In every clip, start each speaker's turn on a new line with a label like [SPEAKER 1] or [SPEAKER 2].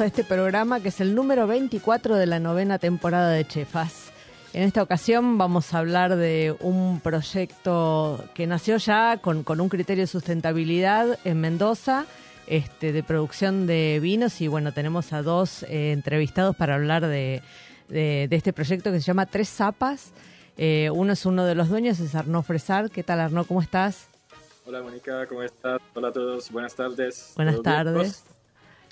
[SPEAKER 1] Comienzo este programa que es el número 24 de la novena temporada de Chefas. En esta ocasión vamos a hablar de un proyecto que nació ya con, con un criterio de sustentabilidad en Mendoza, este, de producción de vinos y bueno, tenemos a dos eh, entrevistados para hablar de, de- de este proyecto que se llama Tres Zapas. Eh, uno es uno de los dueños, es Arnaud Fresar. ¿Qué tal Arnaud? ¿Cómo estás?
[SPEAKER 2] Hola Mónica, ¿cómo estás? Hola a todos, buenas tardes.
[SPEAKER 1] Buenas
[SPEAKER 2] ¿Todo bien,
[SPEAKER 1] tardes.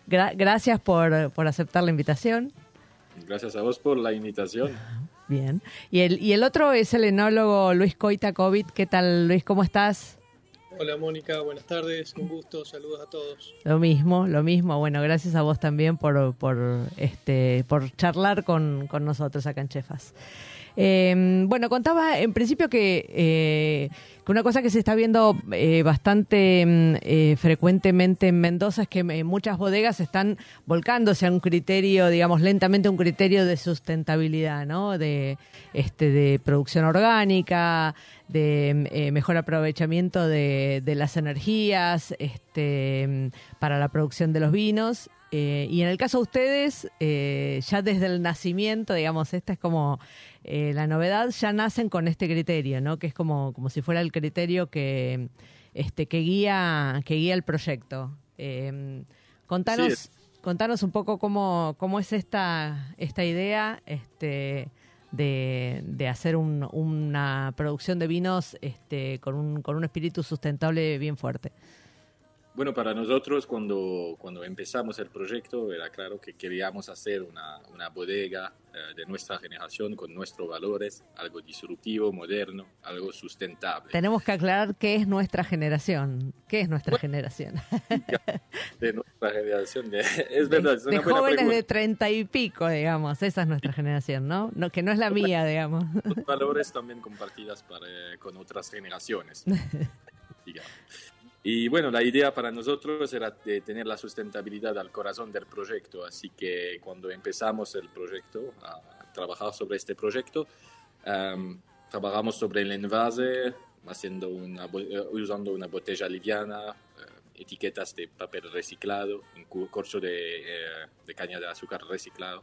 [SPEAKER 1] Gra- gracias por, por aceptar la invitación.
[SPEAKER 2] Gracias a vos por la invitación.
[SPEAKER 1] Bien. Y el, y el otro es el enólogo Luis Coita COVID. ¿Qué tal, Luis? ¿Cómo estás?
[SPEAKER 3] Hola Mónica, buenas tardes, un gusto, saludos a todos.
[SPEAKER 1] Lo mismo, lo mismo. Bueno, gracias a vos también por, por, este, por charlar con, con nosotros acá en Chefas. Eh, bueno, contaba en principio que, eh, que una cosa que se está viendo eh, bastante mm, eh, frecuentemente en Mendoza es que eh, muchas bodegas están volcándose a un criterio, digamos, lentamente un criterio de sustentabilidad, ¿no? De, este, de producción orgánica, de eh, mejor aprovechamiento de, de las energías este, para la producción de los vinos. Eh, y en el caso de ustedes, eh, ya desde el nacimiento, digamos, esta es como eh, la novedad, ya nacen con este criterio, ¿no? Que es como, como si fuera el criterio que, este, que, guía, que guía el proyecto. Contanos,
[SPEAKER 2] Sí,
[SPEAKER 1] contanos un poco cómo, cómo es esta, esta idea este, de, de hacer un- una producción de vinos este, con, un, con un espíritu sustentable bien fuerte.
[SPEAKER 2] Bueno, para nosotros cuando, cuando empezamos el proyecto era claro que queríamos hacer una, una bodega eh, de nuestra generación con nuestros valores, algo disruptivo, moderno, algo sustentable.
[SPEAKER 1] Tenemos que aclarar qué es nuestra generación. ¿Qué es nuestra generación?
[SPEAKER 2] De nuestra generación, de- es verdad, es
[SPEAKER 1] de
[SPEAKER 2] una buena
[SPEAKER 1] jóvenes de
[SPEAKER 2] pregunta.
[SPEAKER 1] treinta y pico, digamos. Esa es nuestra generación, ¿no? no que no es la mía, digamos.
[SPEAKER 2] Los valores también compartidas para, eh, con otras generaciones. digamos. Y bueno, la idea para nosotros era de tener la sustentabilidad al corazón del proyecto, así que cuando empezamos el proyecto, a trabajar sobre este proyecto, em, trabajamos sobre el envase, haciendo una, eh, usando una botella liviana, eh, etiquetas de papel reciclado, un corcho de, eh, de caña de azúcar reciclado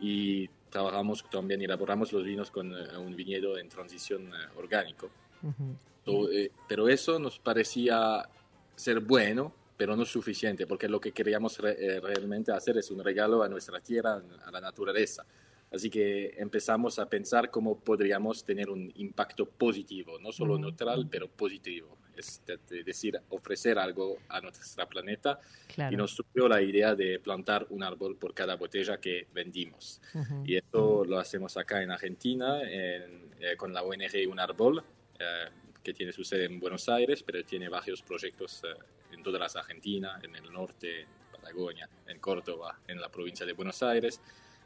[SPEAKER 2] y trabajamos también, elaboramos los vinos con eh, un viñedo en transición eh, orgánico.
[SPEAKER 1] Ujú.
[SPEAKER 2] Eh, pero eso nos parecía ser bueno, pero no suficiente, porque lo que queríamos re- eh, realmente hacer es un regalo a nuestra tierra, a la naturaleza. Así que empezamos a pensar cómo podríamos tener un impacto positivo, no solo neutral, pero positivo. Es de- de decir, ofrecer algo a nuestro planeta.
[SPEAKER 1] Claro.
[SPEAKER 2] Y nos surgió la idea de plantar un árbol por cada botella que vendimos.
[SPEAKER 1] Ujú.
[SPEAKER 2] Y esto lo hacemos acá en Argentina en- eh, con la ONG Un Árbol, eh, que tiene su sede en Buenos Aires, pero tiene varios proyectos eh, en toda la Argentina, en el norte, en Patagonia, en Córdoba, en la provincia de Buenos Aires.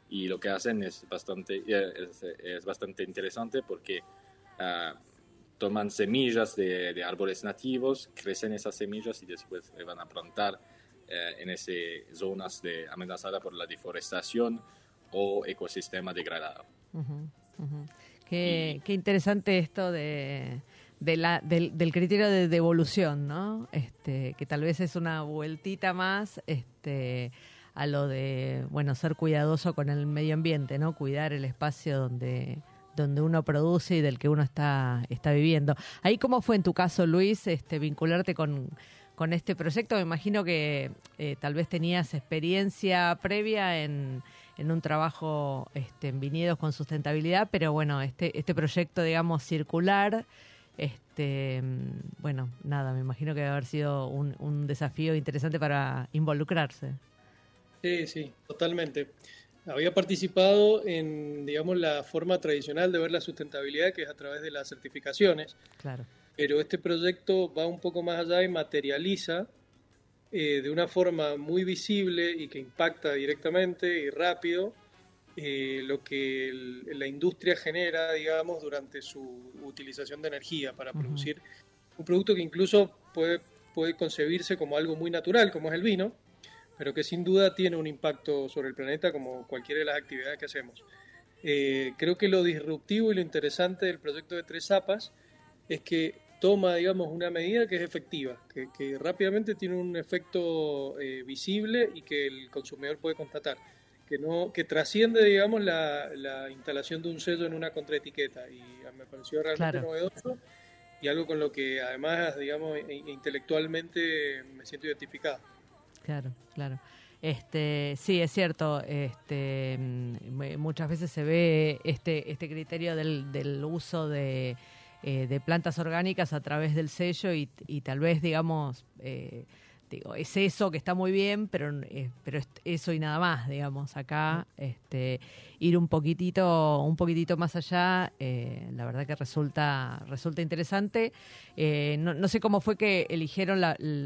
[SPEAKER 2] Y lo que hacen es bastante, eh, es, es bastante interesante porque ah, toman semillas de, de árboles nativos, crecen esas semillas y después van a plantar eh, en esas zonas de, amenazadas por la deforestación o ecosistema degradado.
[SPEAKER 1] Ujú, ujú. Qué, qué interesante esto de, de la, del, del criterio de devolución, ¿no? Este, que tal vez es una vueltita más este, a lo de, bueno, ser cuidadoso con el medio ambiente, ¿no? Cuidar el espacio donde, donde uno produce y del que uno está, está viviendo. Ahí cómo fue en tu caso, Luis, este, vincularte con, con este proyecto. Me imagino que eh, tal vez tenías experiencia previa en, en un trabajo este, en viñedos con sustentabilidad, pero bueno, este, este proyecto, digamos, circular, este, bueno, nada, me imagino que debe haber sido un, un desafío interesante para involucrarse.
[SPEAKER 3] Sí, sí, totalmente. Había participado en, digamos, la forma tradicional de ver la sustentabilidad, que es a través de las certificaciones.
[SPEAKER 1] Claro.
[SPEAKER 3] Pero este proyecto va un poco más allá y materializa eh, de una forma muy visible y que impacta directamente y rápido eh, lo que el- la industria genera, digamos, durante su utilización de energía para
[SPEAKER 1] Ujú.
[SPEAKER 3] producir un producto que incluso puede, puede concebirse como algo muy natural, como es el vino, pero que sin duda tiene un impacto sobre el planeta como cualquiera de las actividades que hacemos. Eh, creo que lo disruptivo y lo interesante del proyecto de Tres Zapas es que toma, digamos, una medida que es efectiva, que, que rápidamente tiene un efecto eh, visible y que el consumidor puede constatar, que no que trasciende, digamos, la, la instalación de un sello en una contraetiqueta y me pareció realmente
[SPEAKER 1] Claro.
[SPEAKER 3] novedoso y algo con lo que además, digamos, intelectualmente me siento identificado.
[SPEAKER 1] Claro, claro. Este, sí, es cierto. Este, mm, muchas veces se ve este, este criterio del, del uso de, eh, de plantas orgánicas a través del sello y, y tal vez, digamos, eh, digo, es eso que está muy bien, pero, eh, pero es eso y nada más, digamos. Acá, este, ir un poquitito, un poquitito más allá, eh, la verdad que resulta, resulta interesante. Eh, no, sé cómo fue que eligieron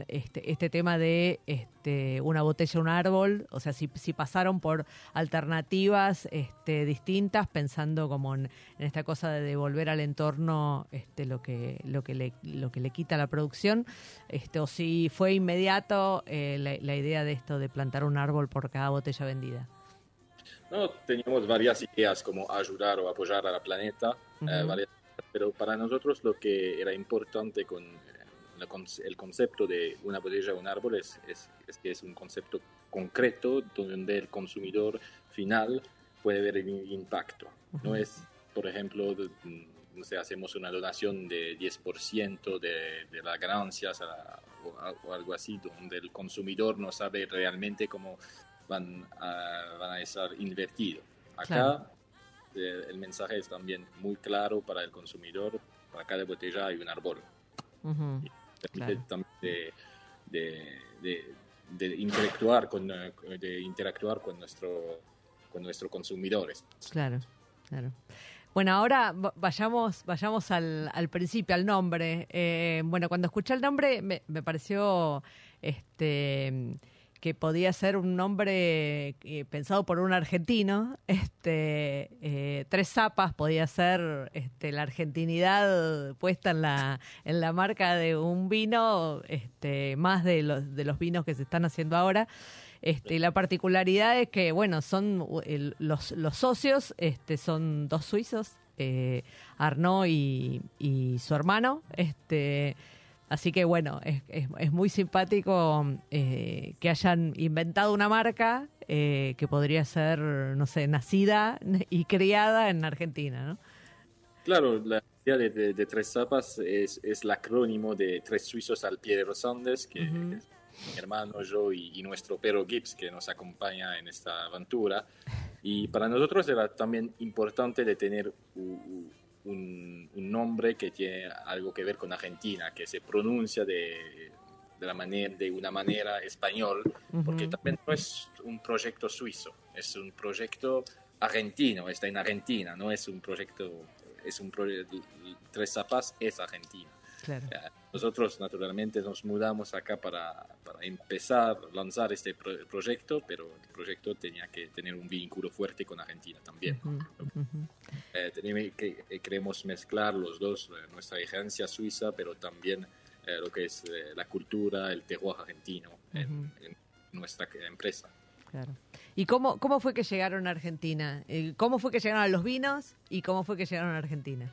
[SPEAKER 1] este, este tema de este, una botella, un árbol, o sea, si, si pasaron por alternativas este, distintas, pensando como en, en esta cosa de devolver al entorno este, lo, que, lo, que le, lo que le quita la producción, este, o si fue inmediato eh, la, la idea de esto de plantar un árbol por cada botella vendida.
[SPEAKER 2] No, teníamos varias ideas como ayudar o apoyar al planeta, eh,
[SPEAKER 1] Ujú.
[SPEAKER 2] varias- pero para nosotros lo que era importante con eh, el concepto de una botella o un árbol es, es- es que es un concepto concreto donde el consumidor final puede ver el impacto. No
[SPEAKER 1] Ujú.
[SPEAKER 2] es, por ejemplo, de- mm, no sé, hacemos una donación de 10% de, de las ganancias a- o, a- o algo así, donde el consumidor no sabe realmente cómo van a, van a estar invertidos. Acá
[SPEAKER 1] Claro.
[SPEAKER 2] eh, el mensaje es también muy claro para el consumidor, para cada botella hay un árbol.
[SPEAKER 1] Ujú.
[SPEAKER 2] Permite
[SPEAKER 1] Claro.
[SPEAKER 2] también de, de- de- de interactuar con, eh, de interactuar con nuestro con nuestros consumidores.
[SPEAKER 1] Claro, claro. Bueno, ahora va- vayamos, vayamos al, al principio, al nombre. Eh, bueno, cuando escuché el nombre me, me pareció este que podía ser un nombre eh, pensado por un argentino. Este, eh, tres zapas podía ser este, la argentinidad puesta en la, en la marca de un vino, este, más de los, de los vinos que se están haciendo ahora. Este, la particularidad es que, bueno, son el- los, los socios, este, son dos suizos, eh, Arnaud y, y su hermano. Este, así que, bueno, es, es- es muy simpático eh, que hayan inventado una marca eh, que podría ser, no sé, nacida y criada en Argentina, ¿no?
[SPEAKER 2] Claro, la idea de, de- de Tres Zapas es, es el acrónimo de Tres Suizos al pie de los Andes, que mi hermano, yo y, y nuestro perro Gibbs, que nos acompaña en esta aventura. Y para nosotros era también importante de tener u- u- un, un nombre que tiene algo que ver con Argentina, que se pronuncia de, de, la manera, de una manera español, porque
[SPEAKER 1] Ujú.
[SPEAKER 2] también no es un proyecto suizo, es un proyecto argentino, está en Argentina, no es un proyecto, es un proyecto, Tres Zapas es Argentina.
[SPEAKER 1] Claro.
[SPEAKER 2] Eh, Nosotros naturalmente nos mudamos acá para, para empezar a lanzar este pro- proyecto, pero el proyecto tenía que tener un vínculo fuerte con Argentina también.
[SPEAKER 1] Ujú, ujú.
[SPEAKER 2] Eh, tenemos que, eh, queremos mezclar los dos, eh, nuestra herencia suiza, pero también eh, lo que es eh, la cultura, el terroir argentino en,
[SPEAKER 1] Ujú.
[SPEAKER 2] en nuestra empresa.
[SPEAKER 1] Claro. ¿Y cómo, cómo fue que llegaron a Argentina? Eh, ¿Cómo fue que llegaron a los vinos y cómo fue que llegaron a Argentina?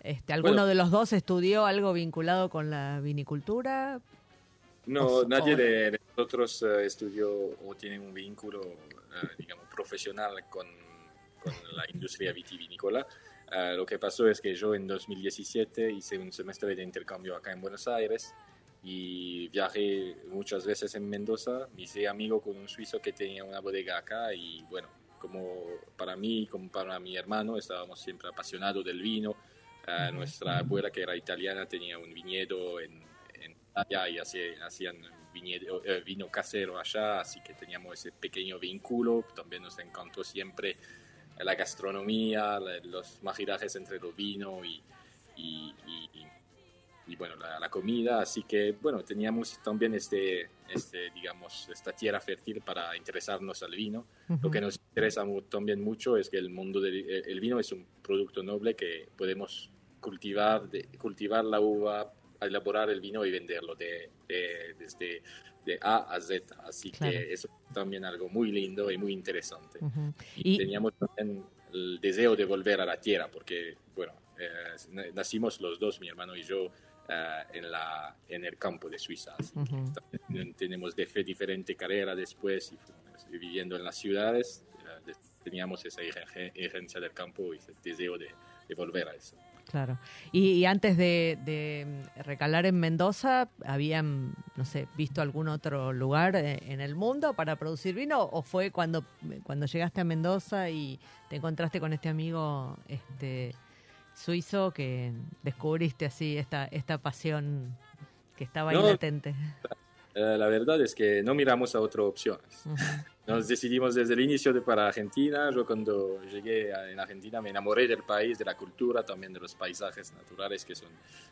[SPEAKER 1] Este, ¿Alguno
[SPEAKER 2] Bueno.
[SPEAKER 1] de los dos estudió algo vinculado con la vinicultura?
[SPEAKER 2] No,
[SPEAKER 1] O-
[SPEAKER 2] nadie
[SPEAKER 1] o-
[SPEAKER 2] de, nosotros eh, estudió o tiene un vínculo, eh, digamos, profesional con, con la industria vitivinícola. Eh, lo que pasó es que yo en 2017 hice un semestre de intercambio acá en Buenos Aires y viajé muchas veces en Mendoza. Me hice amigo con un suizo que tenía una bodega acá y bueno, como para mí, como para mi hermano, estábamos siempre apasionados del vino. Eh, nuestra abuela, que era italiana, tenía un viñedo en, en Italia y hacían eh, vino casero allá, así que teníamos ese pequeño vínculo. También nos encantó siempre la gastronomía, los maridajes entre el vino y, y, y, bueno, la, comida. Así que bueno, teníamos también este, este, digamos, esta tierra fértil para interesarnos al vino. Lo que nos interesa también mucho es que el mundo del el vino es un producto noble que podemos cultivar, de, cultivar la uva, elaborar el vino y venderlo de, desde de A a Z. Así que eso es también algo muy lindo y muy interesante. y, teníamos también el deseo de volver a la tierra, porque, bueno, eh, nacimos los dos, mi hermano y yo, eh, en, la, en el campo de Suiza. Así tenemos de fe diferente carrera después y, viviendo en las ciudades. Eh, teníamos esa exigencia del campo y ese deseo de, de volver a eso.
[SPEAKER 1] Claro. Y, antes de, recalar en Mendoza, ¿habían, no sé, visto algún otro lugar eh, en el mundo para producir vino? ¿O fue cuando, cuando llegaste a Mendoza y te encontraste con este amigo este suizo que descubriste así esta, esta pasión que estaba ahí latente?
[SPEAKER 2] La verdad es que no miramos a otras opciones. Nos decidimos desde el inicio de para Argentina. Yo cuando llegué en Argentina me enamoré del país, de la cultura, también de los paisajes naturales que son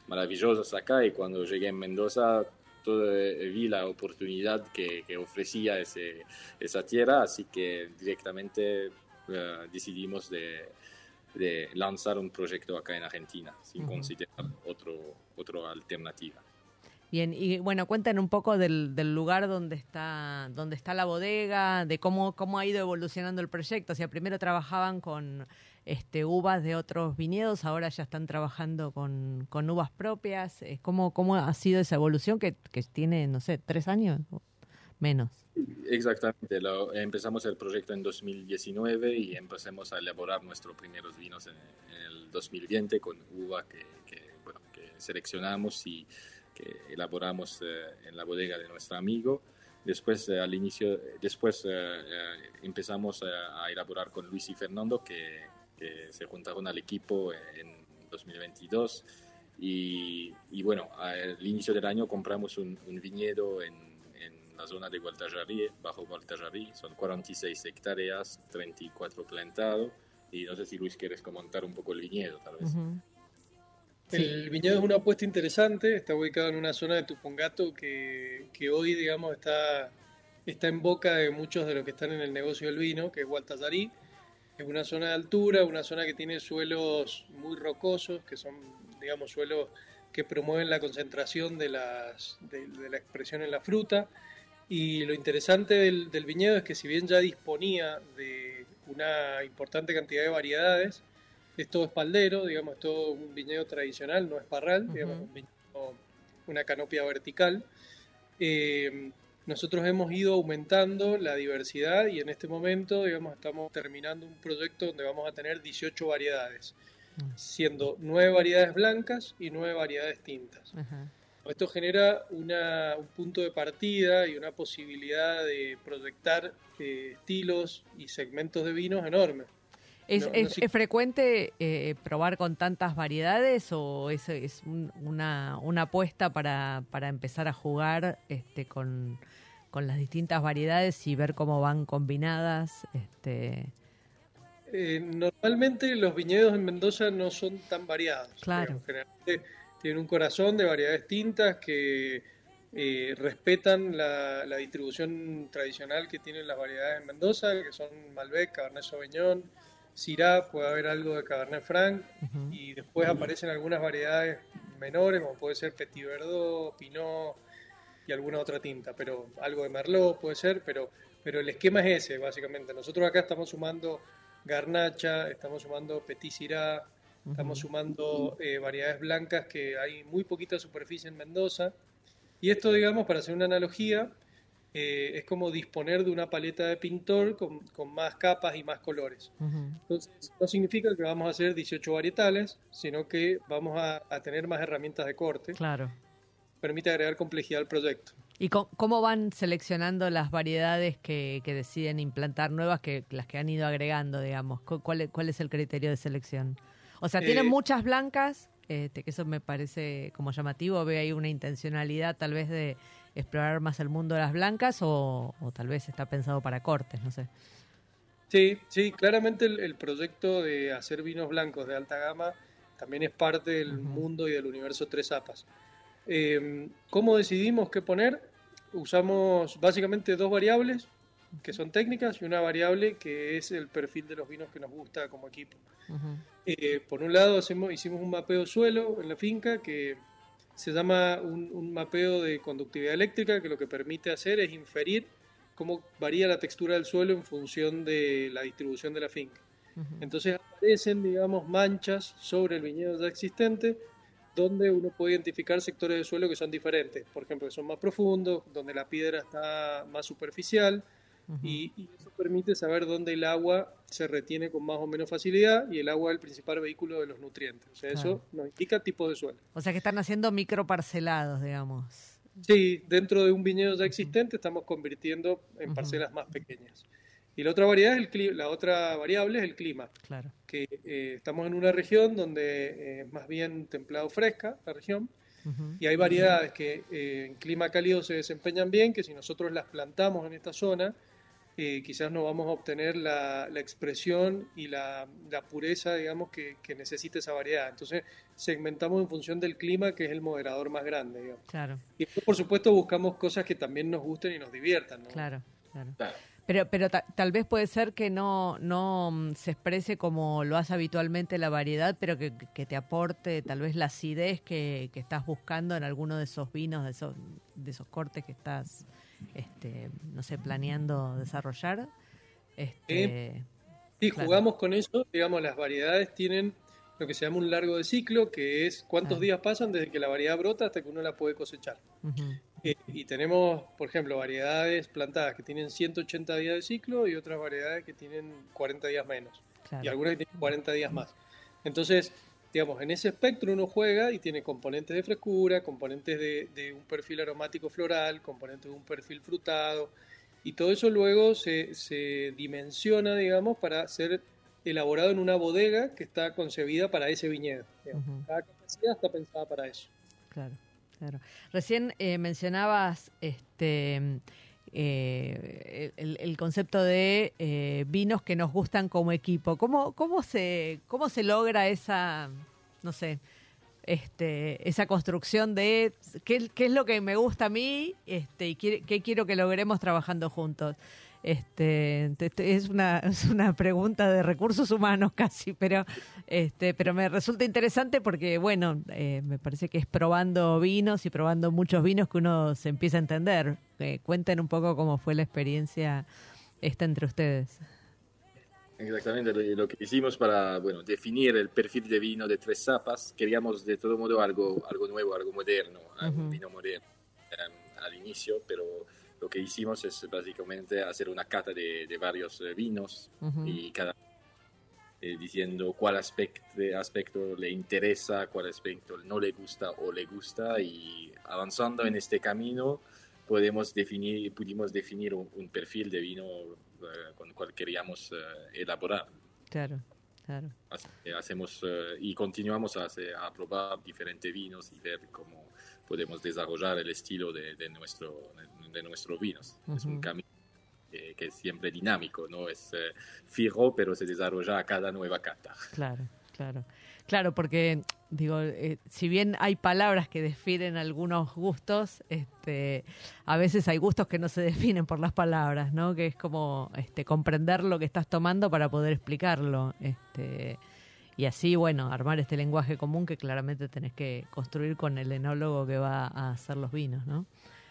[SPEAKER 2] maravillosos acá. Y cuando llegué en Mendoza todo, eh, vi la oportunidad que, que ofrecía ese, esa tierra, así que directamente eh, decidimos de, de, lanzar un proyecto acá en Argentina, sin considerar otro, otra alternativa.
[SPEAKER 1] Bien, y bueno, cuenten un poco del, del, lugar donde está, donde está la bodega, de cómo, cómo ha ido evolucionando el proyecto. O sea, primero trabajaban con este, uvas de otros viñedos, ahora ya están trabajando con, con uvas propias. Eh, ¿Cómo, ¿Cómo ha sido esa evolución que, que tiene, no sé, tres años? Menos.
[SPEAKER 2] Exactamente, lo, empezamos el proyecto en 2019 y empezamos a elaborar nuestros primeros vinos en, el 2020 con uva que, que, bueno, que seleccionamos y que elaboramos eh, en la bodega de nuestro amigo. Después, eh, al inicio, después eh, empezamos a elaborar con Luis y Fernando, que, se juntaron al equipo en 2022. Y, y, bueno, al inicio del año compramos un, viñedo en, en, la zona de Gualtajarrí, bajo Gualtajarrí. Son 46 hectáreas, 34 plantados. Y no sé si Luis quieres comentar un poco el viñedo, tal vez.
[SPEAKER 3] El viñedo es una apuesta interesante, está ubicado en una zona de Tupungato que, que hoy, digamos, está, está en boca de muchos de los que están en el negocio del vino, que es Gualtazarí. Es una zona de altura, una zona que tiene suelos muy rocosos, que son, digamos, suelos que promueven la concentración de, las, de, la expresión en la fruta. Y lo interesante del, del viñedo es que si bien ya disponía de una importante cantidad de variedades, es todo espaldero, digamos, es todo un viñedo tradicional, no es parral, digamos, una canopia vertical. Eh, nosotros hemos ido aumentando la diversidad y en este momento, digamos, estamos terminando un proyecto donde vamos a tener 18 variedades, mm. siendo 9 variedades blancas y 9 variedades tintas. Esto genera una, un punto de partida y una posibilidad de proyectar eh, estilos y segmentos de vinos enormes.
[SPEAKER 1] ¿Es, es, frecuente eh, probar con tantas variedades o es, es una, una, apuesta para, para, empezar a jugar este, con, con, las distintas variedades y ver cómo van combinadas? Este...
[SPEAKER 3] Eh, normalmente los viñedos en Mendoza no son tan variados.
[SPEAKER 1] Claro.
[SPEAKER 3] generalmente tienen un corazón de variedades tintas que eh, respetan la, la, distribución tradicional que tienen las variedades en Mendoza, que son Malbec, Cabernet Sauvignon, Syrah, puede haber algo de Cabernet Franc y después aparecen algunas variedades menores, como puede ser Petit Verdot, Pinot y alguna otra tinta, pero algo de Merlot puede ser, pero, pero el esquema es ese, básicamente. Nosotros acá estamos sumando Garnacha, estamos sumando Petit Syrah, estamos sumando eh, variedades blancas que hay muy poquita superficie en Mendoza. Y esto, digamos, para hacer una analogía, eh, es como disponer de una paleta de pintor con, con más capas y más colores. Entonces, no significa que vamos a hacer 18 varietales, sino que vamos a, a tener más herramientas de corte.
[SPEAKER 1] Claro.
[SPEAKER 3] Permite agregar complejidad al proyecto.
[SPEAKER 1] ¿Y cómo van seleccionando las variedades que, que deciden implantar nuevas que las que han ido agregando, digamos? Cu- ¿Cuál, es- cuál es el criterio de selección? O sea, tienen
[SPEAKER 3] Eh,
[SPEAKER 1] muchas blancas, este, que eso me parece como llamativo, veo ahí una intencionalidad tal vez de explorar más el mundo de las blancas o, o tal vez está pensado para cortes, no sé.
[SPEAKER 3] Sí, sí, claramente el, el proyecto de hacer vinos blancos de alta gama también es parte del mundo y del universo Tres Zapas. Eh, ¿Cómo decidimos qué poner? Usamos básicamente dos variables que son técnicas y una variable que es el perfil de los vinos que nos gusta como equipo. Eh, por un lado hacemos, hicimos un mapeo suelo en la finca que se llama un, un mapeo de conductividad eléctrica que lo que permite hacer es inferir cómo varía la textura del suelo en función de la distribución de la finca. Entonces aparecen, digamos, manchas sobre el viñedo ya existente donde uno puede identificar sectores de suelo que son diferentes, por ejemplo, que son más profundos, donde la piedra está más superficial, Y, y eso permite saber dónde el agua se retiene con más o menos facilidad y el agua es el principal vehículo de los nutrientes. O sea,
[SPEAKER 1] Claro.
[SPEAKER 3] eso nos indica tipo de suelo.
[SPEAKER 1] O sea, que están haciendo microparcelados, digamos.
[SPEAKER 3] Sí, dentro de un viñedo ya existente estamos convirtiendo en parcelas más pequeñas. Y la otra variedad es el la otra variable es el clima,
[SPEAKER 1] Claro.
[SPEAKER 3] que eh, estamos en una región donde eh, es más bien templado fresca la región y hay variedades que eh, en clima cálido se desempeñan bien, que si nosotros las plantamos en esta zona, eh, quizás no vamos a obtener la, la expresión y la, la pureza, digamos, que, que necesita esa variedad. Entonces, segmentamos en función del clima, que es el moderador más grande, digamos.
[SPEAKER 1] Claro,
[SPEAKER 3] Y después, por supuesto, buscamos cosas que también nos gusten y nos diviertan, ¿no?
[SPEAKER 1] claro, claro.
[SPEAKER 2] Claro.
[SPEAKER 1] Pero, pero ta- tal vez puede ser que no, no mm, se exprese como lo hace habitualmente la variedad, pero que, que te aporte tal vez la acidez que, que estás buscando en alguno de esos vinos, de esos, de esos cortes que estás, este, no sé, planeando desarrollar. Este,
[SPEAKER 3] Sí,
[SPEAKER 1] Claro.
[SPEAKER 3] jugamos con eso, digamos, las variedades tienen lo que se llama un largo de ciclo, que es cuántos días pasan desde que la variedad brota hasta que uno la puede cosechar. Eh, y tenemos, por ejemplo, variedades plantadas que tienen 180 días de ciclo y otras variedades que tienen 40 días menos.
[SPEAKER 1] claro.
[SPEAKER 3] Y algunas que tienen 40 días más. Entonces, digamos, en ese espectro uno juega y tiene componentes de frescura, componentes de, de un perfil aromático floral, componentes de un perfil frutado. Y todo eso luego se, se dimensiona, digamos, para ser elaborado en una bodega que está concebida para ese viñedo. Cada capacidad está pensada para eso.
[SPEAKER 1] Claro, claro. Recién eh, mencionabas este eh, el, concepto de eh, vinos que nos gustan como equipo. ¿Cómo, cómo se cómo se logra esa no sé este esa construcción de qué, qué es lo que me gusta a mí este y qué quiero que logremos trabajando juntos? Este, te- te- es una, es una pregunta de recursos humanos casi, pero este, pero me resulta interesante porque, bueno, eh, me parece que es probando vinos y probando muchos vinos que uno se empieza a entender. Eh, cuenten un poco cómo fue la experiencia esta entre ustedes.
[SPEAKER 2] Exactamente lo, que hicimos para bueno, definir el perfil de vino de Tres Zapas. Queríamos de todo modo algo, algo nuevo, algo moderno,
[SPEAKER 1] Ujú.
[SPEAKER 2] vino moderno eh, al inicio, pero lo que hicimos es básicamente hacer una cata de, de varios eh, vinos
[SPEAKER 1] Ujú.
[SPEAKER 2] y cada eh, diciendo cuál aspecto, aspecto le interesa, cuál aspecto no le gusta o le gusta y avanzando en este camino podemos definir, pudimos definir un, un perfil de vino eh, con el cual queríamos eh, elaborar.
[SPEAKER 1] Claro, claro.
[SPEAKER 2] Hacemos eh, y continuamos a, a probar diferentes vinos y ver cómo podemos desarrollar el estilo de, de nuestro, de nuestros vinos. Es un camino que, que es siempre dinámico, no es eh, fijo, pero se desarrolla a cada nueva cata.
[SPEAKER 1] Claro, claro. Claro, porque digo, eh, si bien hay palabras que definen algunos gustos, este, a veces hay gustos que no se definen por las palabras, ¿no? Que es como este, comprender lo que estás tomando para poder explicarlo. Este, y así, bueno, armar este lenguaje común que claramente tenés que construir con el enólogo que va a hacer los vinos, ¿no?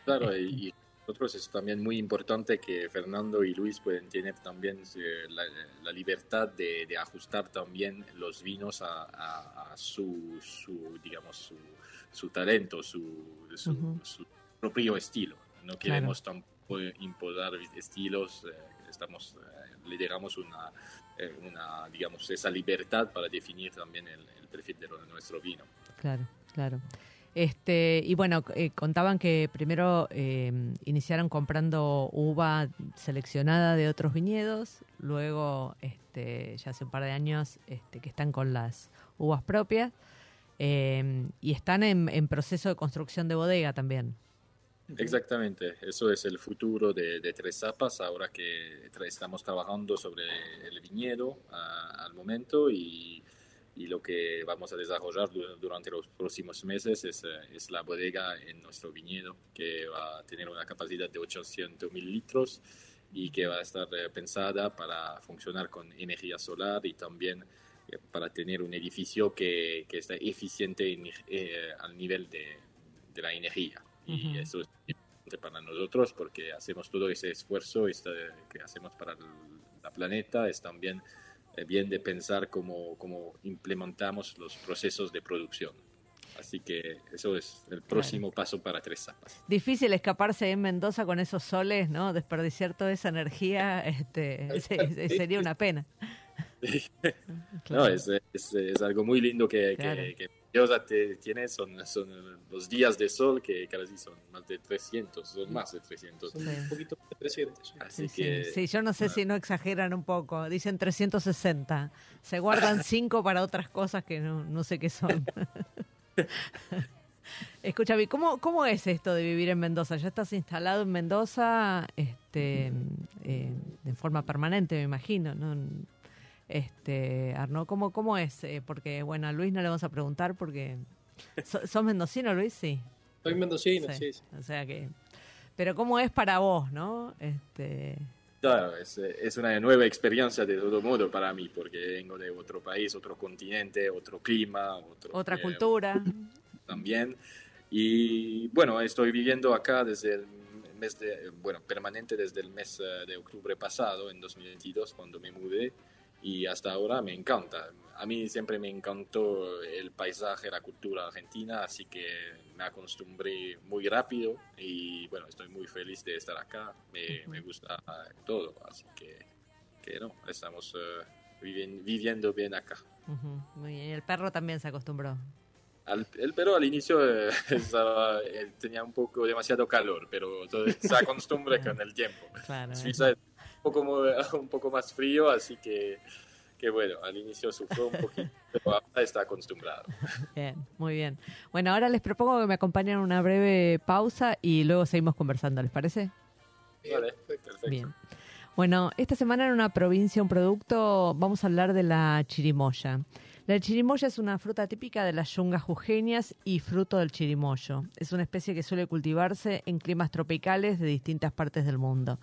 [SPEAKER 2] Claro, y, y nosotros es también muy importante que Fernando y Luis pueden tener también eh, la, la libertad de, de ajustar también los vinos a, a- a su, su, digamos, su, su talento, su, su,
[SPEAKER 1] Ujú.
[SPEAKER 2] su propio estilo. No queremos tampoco imponer estilos, estamos, lideramos una, una, digamos, esa libertad para definir también el, el perfil de nuestro vino.
[SPEAKER 1] Claro, claro. Este, y bueno, eh, contaban que primero eh, iniciaron comprando uva seleccionada de otros viñedos, luego este, ya hace un par de años este, que están con las uvas propias eh, y están en, proceso de construcción de bodega también.
[SPEAKER 2] Exactamente, eso es el futuro de, Tres Zapas, ahora que estamos trabajando sobre el viñedo al momento y y lo que vamos a desarrollar durante los próximos meses es, eh, es, la bodega en nuestro viñedo, que va a tener una capacidad de 800 mil litros y que va a estar eh, pensada para funcionar con energía solar y también eh, para tener un edificio que, que esté eficiente al nivel de, de, la energía. Y eso es importante para nosotros porque hacemos todo ese esfuerzo este, que hacemos para el la planeta, es también eh, bien de pensar cómo, cómo, implementamos los procesos de producción. Así que eso es el próximo paso para Tres Zapas.
[SPEAKER 1] Difícil escaparse en Mendoza con esos soles, ¿no? Desperdiciar toda esa energía este, sería una pena.
[SPEAKER 2] No, es, es, es, algo muy lindo que, que, Dios te, tiene, son, son los días de sol que casi son más de 300, son más de 300.
[SPEAKER 3] Son un poquito más de 300.
[SPEAKER 1] Así sí, que, sí, yo no sé si no exageran un poco, dicen 360, se guardan 5 para otras cosas que no, no sé qué son. Escúchame, ¿cómo, ¿cómo es esto de vivir en Mendoza? ¿Ya estás instalado en Mendoza este, eh, de forma permanente, me imagino? ¿no? Este, Arnaud, ¿cómo, cómo es? Eh, porque, bueno, a Luis no le vamos a preguntar porque... ¿Sos mendocino, Luis? Sí.
[SPEAKER 3] Soy mendocino, sí.
[SPEAKER 1] O sea que... Pero ¿cómo es para vos, no? Este...
[SPEAKER 2] Claro, es, es, una nueva experiencia de todo modo para mí, porque vengo de otro país, otro continente, otro clima, otro,
[SPEAKER 1] otra cultura.
[SPEAKER 2] También. Y bueno, estoy viviendo acá desde el mes de, bueno, permanente desde el mes eh, de octubre pasado, en 2022, cuando me mudé y hasta ahora me encanta. A mí siempre me encantó el paisaje, la cultura argentina, así que me acostumbré muy rápido y bueno, estoy muy feliz de estar acá, me, me gusta todo, así que, que no, estamos uh, viviendo bien acá.
[SPEAKER 1] Muy bien, el perro también se acostumbró.
[SPEAKER 2] Al, el perro al inicio eh, estaba, eh, tenía un poco demasiado calor, pero se acostumbra con el tiempo. Claro, Suiza poco, un poco más frío, así que, que bueno, al inicio sufrió un poquito, pero ahora está acostumbrado.
[SPEAKER 1] Bien, muy bien. Bueno, ahora les propongo que me acompañen una breve pausa y luego seguimos conversando, ¿les parece?
[SPEAKER 2] Vale, perfecto.
[SPEAKER 1] Bien. Bueno, esta semana en una provincia, un producto, vamos a hablar de la chirimoya. La chirimoya es una fruta típica de las yungas jujeñas y fruto del chirimoyo. Es una especie que suele cultivarse en climas tropicales de distintas partes del mundo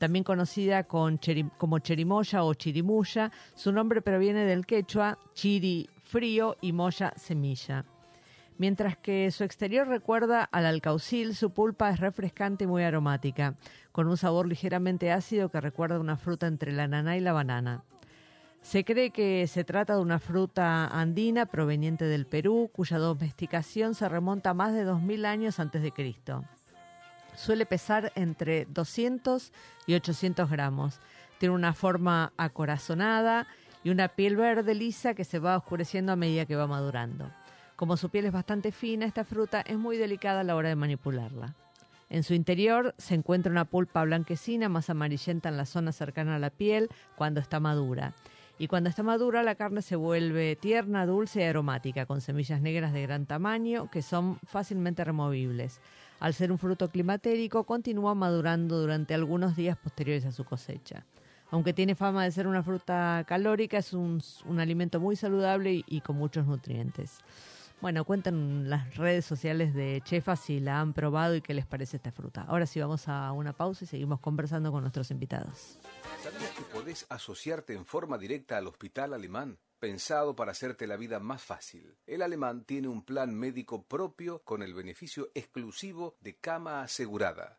[SPEAKER 1] también conocida como cherimoya o chirimuya. Su nombre proviene del quechua chiri frío y moya semilla. Mientras que su exterior recuerda al alcaucil, su pulpa es refrescante y muy aromática, con un sabor ligeramente ácido que recuerda una fruta entre la ananá y la banana. Se cree que se trata de una fruta andina proveniente del Perú, cuya domesticación se remonta a más de 2.000 años antes de Cristo. Suele pesar entre 200 y 800 gramos. Tiene una forma acorazonada y una piel verde lisa que se va oscureciendo a medida que va madurando. Como su piel es bastante fina, esta fruta es muy delicada a la hora de manipularla. En su interior se encuentra una pulpa blanquecina más amarillenta en la zona cercana a la piel cuando está madura. Y cuando está madura la carne se vuelve tierna, dulce y aromática, con semillas negras de gran tamaño que son fácilmente removibles. Al ser un fruto climatérico, continúa madurando durante algunos días posteriores a su cosecha. Aunque tiene fama de ser una fruta calórica, es un, alimento muy saludable y, con muchos nutrientes. Bueno, cuenten las redes sociales de Chefa si la han probado y qué les parece esta fruta. Ahora sí vamos a una pausa y seguimos conversando con nuestros invitados.
[SPEAKER 4] ¿Sabías que podés asociarte en forma directa al Hospital Alemán? Pensado para hacerte la vida más fácil. El alemán tiene un plan médico propio con el beneficio exclusivo de cama asegurada.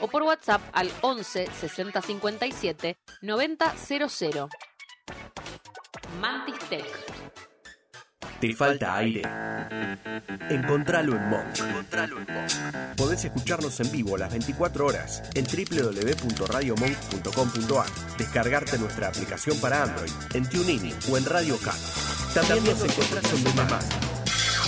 [SPEAKER 5] o por WhatsApp al 11 60 57 90 00. Mantis Tech.
[SPEAKER 6] ¿Te falta aire? Encontralo en Monk. Podés escucharnos en vivo las 24 horas en www.radiomonk.com.ar. Descargarte nuestra aplicación para Android en TuneIn o en Radio Cat. También nos encontrás en Mamá,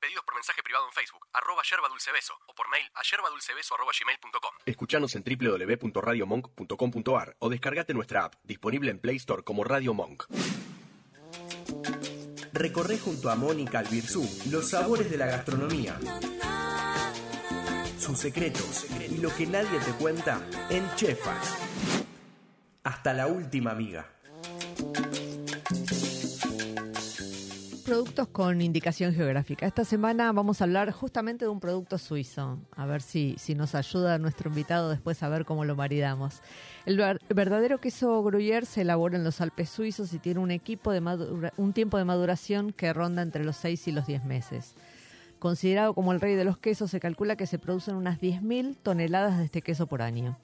[SPEAKER 6] Pedidos por mensaje privado en Facebook, arroba yerba dulce beso, o por mail a yerbadulcebeso arroba gmail.com. Escuchanos en www.radiomonk.com.ar o descargate nuestra app, disponible en Play Store como Radio Monk. Recorre junto a Mónica Albirzú los sabores de la gastronomía, sus secretos y lo que nadie te cuenta en Chefas. Hasta la última amiga.
[SPEAKER 1] Productos con indicación geográfica. Esta semana vamos a hablar justamente de un producto suizo. A ver si, si nos ayuda nuestro invitado después a ver cómo lo maridamos. El ver- verdadero queso Gruyère se elabora en los Alpes suizos y tiene un, un tiempo de maduración que ronda entre los 6 y los 10 meses. Considerado como el rey de los quesos, se calcula que se producen unas 10.000 toneladas de este queso por año.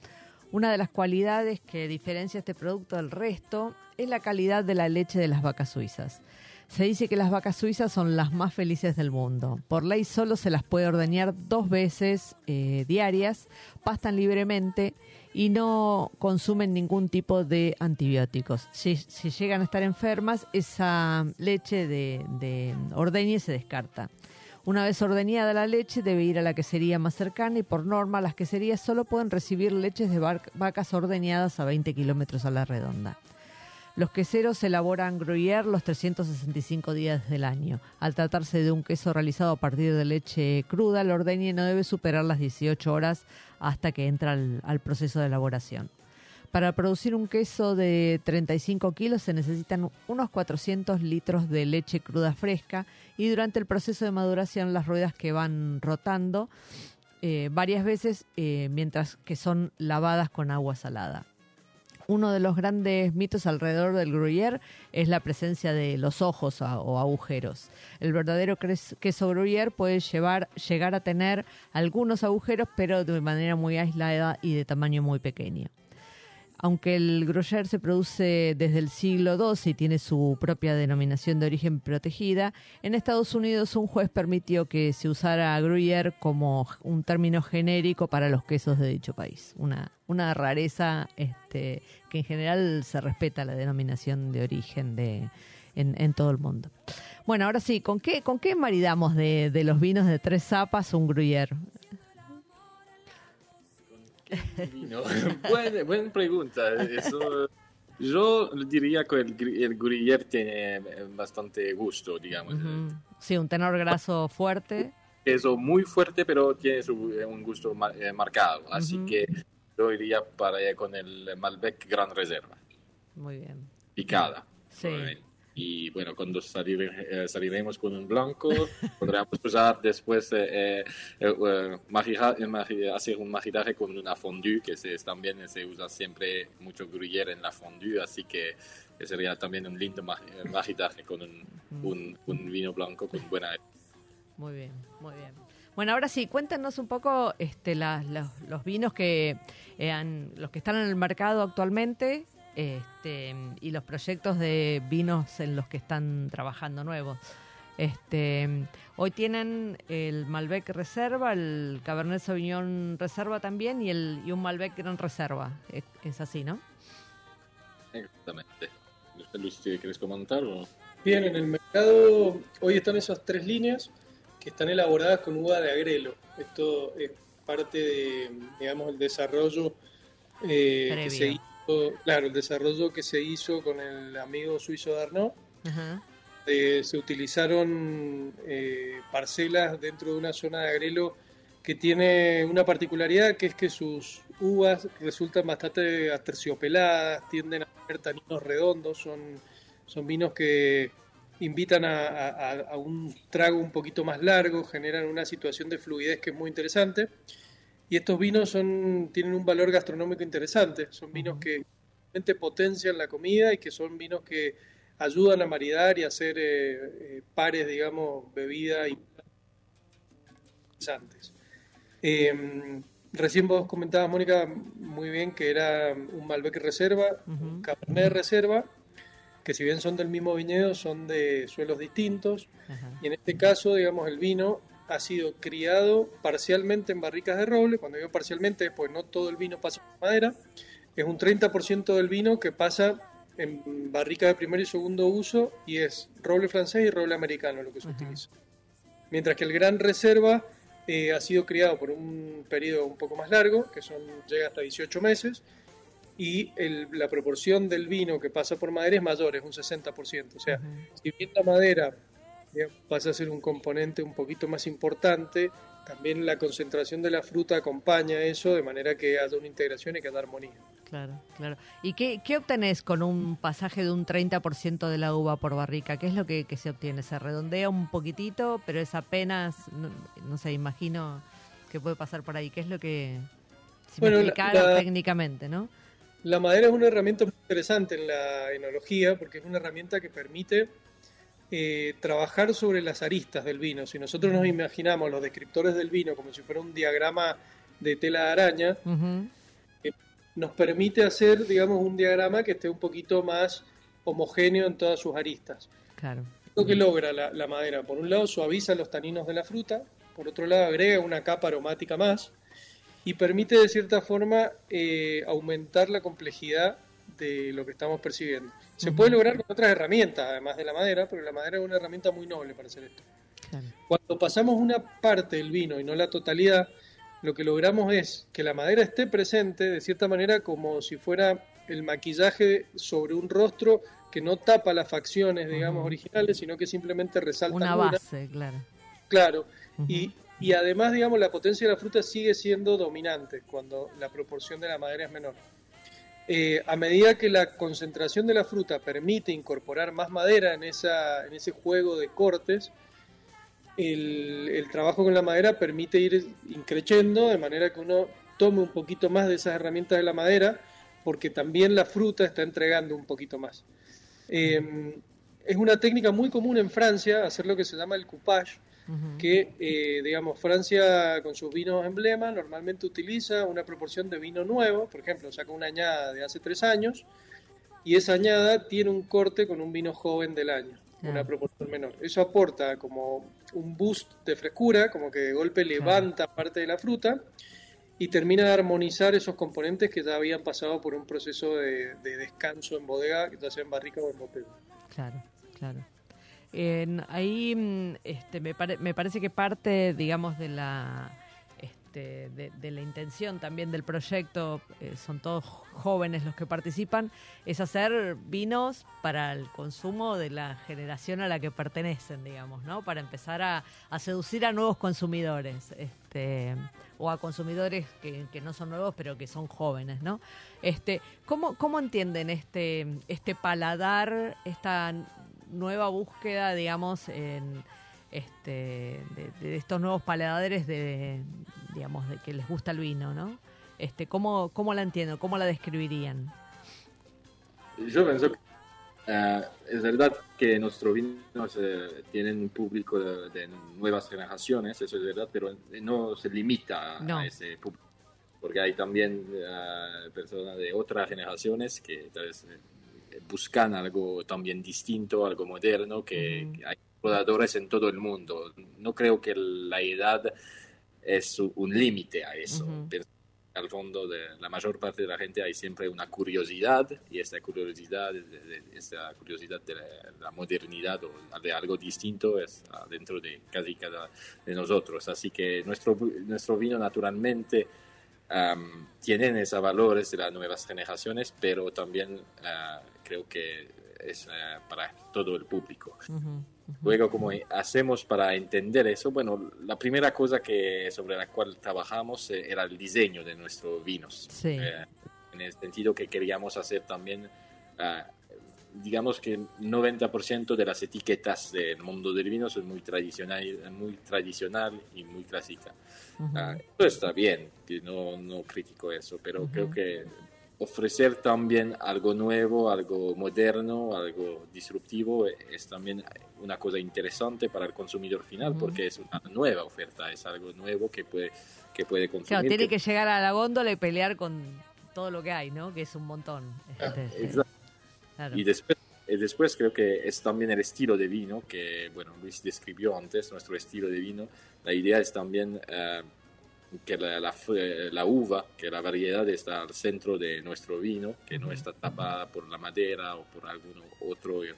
[SPEAKER 1] Una de las cualidades que diferencia este producto del resto es la calidad de la leche de las vacas suizas. Se dice que las vacas suizas son las más felices del mundo. Por ley solo se las puede ordeñar dos veces eh, diarias, pastan libremente y no consumen ningún tipo de antibióticos. Si, llegan a estar enfermas, esa leche de, de ordeñe se descarta. Una vez ordeñada la leche, debe ir a la quesería más cercana y por norma las queserías solo pueden recibir leches de vac- vacas ordeñadas a 20 kilómetros a la redonda. Los queseros elaboran Gruyère los 365 días del año. Al tratarse de un queso realizado a partir de leche cruda, el ordeñe no debe superar las 18 horas hasta que entra al, al proceso de elaboración. Para producir un queso de 35 kilos se necesitan unos 400 litros de leche cruda fresca y durante el proceso de maduración las ruedas que van rotando eh, varias veces eh, mientras que son lavadas con agua salada. Uno de los grandes mitos alrededor del Gruyère es la presencia de los ojos o agujeros. El verdadero queso Gruyère puede llevar, llegar a tener algunos agujeros, pero de manera muy aislada y de tamaño muy pequeño. Aunque el Gruyère se produce desde el siglo XII y tiene su propia denominación de origen protegida, en Estados Unidos un juez permitió que se usara Gruyère como un término genérico para los quesos de dicho país. Una, rareza este, que en general se respeta la denominación de origen de, en, en todo el mundo. Bueno, ahora sí, ¿con qué, con qué maridamos de, de los vinos de tres zapas un Gruyère?
[SPEAKER 2] Buena, buena pregunta. Eso, yo diría que el, el Gruyère tiene eh, bastante gusto, digamos.
[SPEAKER 1] Sí, un tenor graso fuerte.
[SPEAKER 2] Queso muy fuerte, pero tiene su- eh, un gusto eh, marcado. Así que yo iría para allá con el Malbec Gran Reserva,
[SPEAKER 1] Muy bien.
[SPEAKER 2] picada.
[SPEAKER 1] Sí.
[SPEAKER 2] Y bueno, cuando salir, eh, saliremos con un blanco, podremos usar después eh, eh, eh, eh, hacer un maridaje con una fondue, que se, también se usa siempre mucho gruyere en la fondue, así que sería también un lindo ma- eh, maridaje con un, un, un vino blanco con buena
[SPEAKER 1] Muy bien, muy bien. Bueno, ahora sí, cuéntanos un poco este, las- los, los vinos que eh, han- los que están en el mercado actualmente este, y los proyectos de vinos en los que están trabajando nuevos. Este, hoy tienen el Malbec Reserva, el Cabernet Sauvignon Reserva también y, el, y un Malbec Gran Reserva. Es, es así, ¿no?
[SPEAKER 2] Exactamente. Luis, ¿quieres comentar? O?
[SPEAKER 3] Bien, en el mercado hoy están esas tres líneas que están elaboradas con uva de agrelo. Esto es parte de, digamos, el desarrollo eh, que se hizo, claro, el desarrollo que se hizo con el amigo suizo Darnot.
[SPEAKER 1] Ajá.
[SPEAKER 3] Eh, se utilizaron eh, parcelas dentro de una zona de agrelo que tiene una particularidad que es que sus uvas resultan bastante aterciopeladas, tienden a tener taninos redondos, son, son vinos que invitan a, a- a un trago un poquito más largo, generan una situación de fluidez que es muy interesante. Y estos vinos son, tienen un valor gastronómico interesante, son vinos que realmente potencian la comida y que son vinos que ayudan a maridar y a hacer eh, eh, pares, digamos, bebida y interesantes. Eh, recién vos comentabas, Mónica, muy bien que era un Malbec Reserva, un Cabernet Reserva, que si bien son del mismo viñedo, son de suelos distintos. Y en este caso, digamos, el vino ha sido criado parcialmente en barricas de roble. Cuando digo parcialmente, pues no todo el vino pasa por madera. Es un 30% del vino que pasa en barrica de primer y segundo uso y es roble francés y roble americano lo que se utiliza. Mientras que el Gran Reserva eh, ha sido criado por un periodo un poco más largo, que son llega hasta 18 meses, y el- la proporción del vino que pasa por madera es mayor, es un 60%. O sea, si bien la madera pasa a ser un componente un poquito más importante, también la concentración de la fruta acompaña eso de manera que haya una integración y que haya armonía.
[SPEAKER 1] Claro, claro. ¿Y qué, qué obtenés con un pasaje de un 30% de la uva por barrica? ¿Qué es lo que, que se obtiene? ¿Se redondea un poquitito, pero es apenas, no, no sé, imagino que puede pasar por ahí? ¿Qué es lo que... Si
[SPEAKER 3] Bueno,
[SPEAKER 1] me
[SPEAKER 3] la-
[SPEAKER 1] explicara
[SPEAKER 3] la-
[SPEAKER 1] técnicamente, ¿no?
[SPEAKER 3] La madera es una herramienta muy interesante en la enología porque es una herramienta que permite eh, trabajar sobre las aristas del vino. Si nosotros nos imaginamos los descriptores del vino como si fuera un diagrama de tela de araña,
[SPEAKER 1] Ujú,
[SPEAKER 3] nos permite hacer, digamos, un diagrama que esté un poquito más homogéneo en todas sus aristas.
[SPEAKER 1] Claro.
[SPEAKER 3] Lo que logra la, la madera, por un lado suaviza los taninos de la fruta, por otro lado agrega una capa aromática más y permite de cierta forma eh, aumentar la complejidad de lo que estamos percibiendo. Se puede lograr con otras herramientas, además de la madera, pero la madera es una herramienta muy noble para hacer esto.
[SPEAKER 1] claro.
[SPEAKER 3] Cuando pasamos una parte del vino y no la totalidad, lo que logramos es que la madera esté presente de cierta manera como si fuera el maquillaje sobre un rostro que no tapa las facciones, digamos, originales, sino que simplemente resalta
[SPEAKER 1] Una base, claro.
[SPEAKER 3] Claro. Y, y además, digamos, la potencia de la fruta sigue siendo dominante cuando la proporción de la madera es menor. Eh, a medida que la concentración de la fruta permite incorporar más madera en, ese juego de cortes, el, el trabajo con la madera permite ir increciendo de manera que uno tome un poquito más de esas herramientas de la madera, porque también la fruta está entregando un poquito más. Eh, es una técnica muy común en Francia hacer lo que se llama el coupage, Que, eh, digamos, Francia con sus vinos emblema normalmente utiliza una proporción de vino nuevo, por ejemplo, saca una añada de hace tres años y esa añada tiene un corte con un vino joven del año,
[SPEAKER 1] Ah.
[SPEAKER 3] una proporción menor. Eso aporta como un boost de frescura, como que de golpe levanta parte de la fruta y termina de armonizar esos componentes que ya habían pasado por un proceso de, de descanso en bodega, ya sea en barrica o en botella.
[SPEAKER 1] Claro, claro. Ahí mm, este, me, pare- me parece que parte, digamos, de la, este, de, de la intención también del proyecto, eh, son todos jóvenes los que participan, es hacer vinos para el consumo de la generación a la que pertenecen, digamos, ¿no? Para empezar a, a seducir a nuevos consumidores, este, o a consumidores que, que no son nuevos, pero que son jóvenes, ¿no? Este, ¿cómo, ¿Cómo entienden este, este paladar, esta nueva búsqueda, digamos, en este de, de estos nuevos paladares de, digamos, de que les gusta el vino, ¿no? Este, ¿cómo, ¿Cómo la entiendo? ¿Cómo la describirían?
[SPEAKER 2] Yo pienso que eh, es verdad que nuestros vinos eh, tienen un público de, de nuevas generaciones, eso es verdad, pero no se limita
[SPEAKER 1] No.
[SPEAKER 2] a ese público, porque hay también eh, personas de otras generaciones que tal vez, eh, buscan algo también distinto, algo moderno, que, hay exploradores en todo el mundo. No creo que la edad es un límite a eso. Al fondo de la mayor parte de la gente hay siempre una curiosidad y esta curiosidad, esta curiosidad de la, modernidad o de algo distinto es dentro de casi cada de nosotros. Así que nuestro, nuestro vino naturalmente tienen esos valores de las nuevas generaciones, pero también ah, creo que es ah, para todo el público.
[SPEAKER 1] Ujú, ujú.
[SPEAKER 2] Luego, ¿cómo hacemos para entender eso? Bueno, la primera cosa que, sobre la cual trabajamos eh, era el diseño de nuestros vinos.
[SPEAKER 1] Sí.
[SPEAKER 2] Eh, en el sentido que queríamos hacer también, ah, digamos que el 90% de las etiquetas del mundo del vino son muy tradicional, muy tradicional y muy clásica.
[SPEAKER 1] Ujú.
[SPEAKER 2] Ah, eso está bien, no, no critico eso, pero creo que ofrecer también algo nuevo, algo moderno, algo disruptivo es también una cosa interesante para el consumidor final porque es una nueva oferta, es algo nuevo que puede, que puede consumir.
[SPEAKER 1] Claro, tiene que llegar a la góndola y pelear con todo lo que hay, ¿no? Que es un montón. Este, sí,
[SPEAKER 2] Exacto.
[SPEAKER 1] claro.
[SPEAKER 2] Y después, y después creo que es también el estilo de vino que, bueno, Luis describió antes, nuestro estilo de vino. La idea es también eh, que la, la eh, la uva, que la variedad está al centro de nuestro vino, que no está tapada por la madera o por algún otro eh,